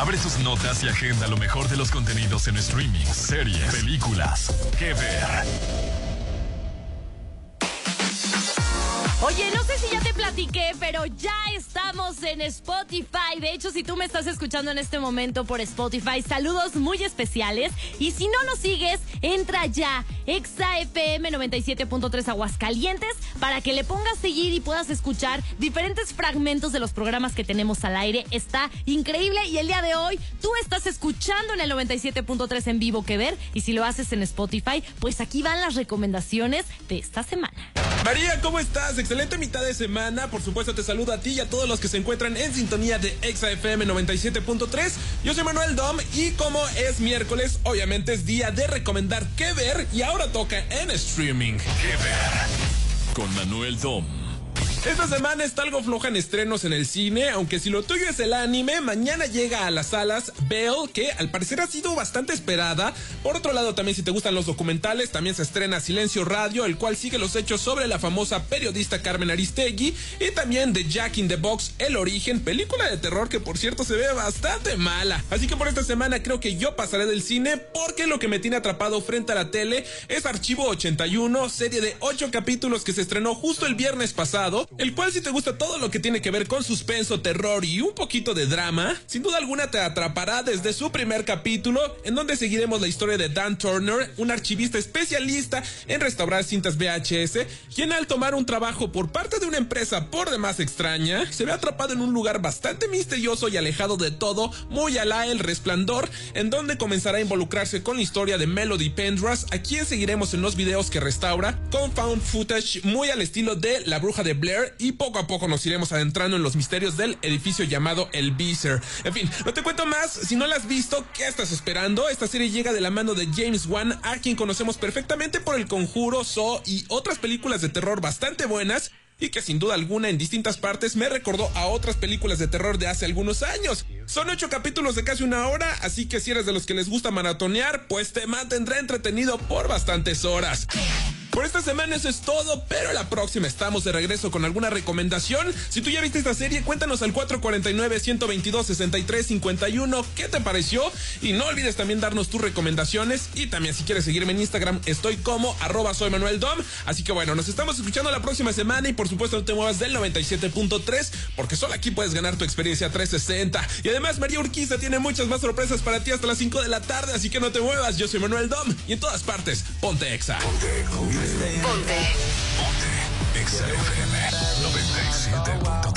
Abre sus notas y agenda lo mejor de los contenidos en streaming, series, películas. ¿Qué ver? Oye, no sé si ya te platiqué, pero ya estamos en Spotify. De hecho, si tú me estás escuchando en este momento por Spotify, saludos muy especiales. Y si no nos sigues, entra ya, ExaFM 97.3 Aguascalientes, para que le pongas seguir y puedas escuchar diferentes fragmentos de los programas que tenemos al aire. Está increíble y el día de hoy tú estás escuchando en el 97.3 en vivo que ver. Y si lo haces en Spotify, pues aquí van las recomendaciones de esta semana. María, ¿cómo estás? Excelente mitad de semana. Por supuesto, te saludo a ti y a todos los que se encuentran en sintonía de ExaFM 97.3. Yo soy Manuel Dom y como es miércoles, obviamente es día de recomendar qué ver y ahora toca en streaming. ¿Qué ver? Con Manuel Dom. Esta semana está algo floja en estrenos en el cine, aunque si lo tuyo es el anime, mañana llega a las salas Belle, que al parecer ha sido bastante esperada. Por otro lado, también si te gustan los documentales, también se estrena Silencio Radio, el cual sigue los hechos sobre la famosa periodista Carmen Aristegui, y también de Jack in the Box, El Origen, película de terror que por cierto se ve bastante mala. Así que por esta semana creo que yo pasaré del cine porque lo que me tiene atrapado frente a la tele es Archivo 81, serie de 8 capítulos que se estrenó justo el viernes pasado el cual si te gusta todo lo que tiene que ver con suspenso, terror y un poquito de drama, sin duda alguna te atrapará desde su primer capítulo, en donde seguiremos la historia de Dan Turner, un archivista especialista en restaurar cintas VHS, quien al tomar un trabajo por parte de una empresa por demás extraña, se ve atrapado en un lugar bastante misterioso y alejado de todo, muy la El Resplandor, en donde comenzará a involucrarse con la historia de Melody Pendrass, a quien seguiremos en los videos que restaura, con found footage muy al estilo de La Bruja de Blair y poco a poco nos iremos adentrando en los misterios del edificio llamado El Beezer. En fin, no te cuento más, si no la has visto, ¿qué estás esperando? Esta serie llega de la mano de James Wan, a quien conocemos perfectamente por El Conjuro, So y otras películas de terror bastante buenas y que sin duda alguna en distintas partes me recordó a otras películas de terror de hace algunos años. Son ocho capítulos de casi una hora, así que si eres de los que les gusta maratonear, pues te mantendrá entretenido por bastantes horas. Por esta semana eso es todo, pero la próxima estamos de regreso con alguna recomendación. Si tú ya viste esta serie, cuéntanos al 449-122-6351 qué te pareció. Y no olvides también darnos tus recomendaciones. Y también si quieres seguirme en Instagram, estoy como arroba soy Manuel Dom. Así que bueno, nos estamos escuchando la próxima semana y por supuesto no te muevas del 97.3 porque solo aquí puedes ganar tu experiencia 360. Y además María Urquiza tiene muchas más sorpresas para ti hasta las 5 de la tarde, así que no te muevas. Yo soy Manuel Dom y en todas partes, ponte exa. Ponte. Ponte. Ponte. XFM 97.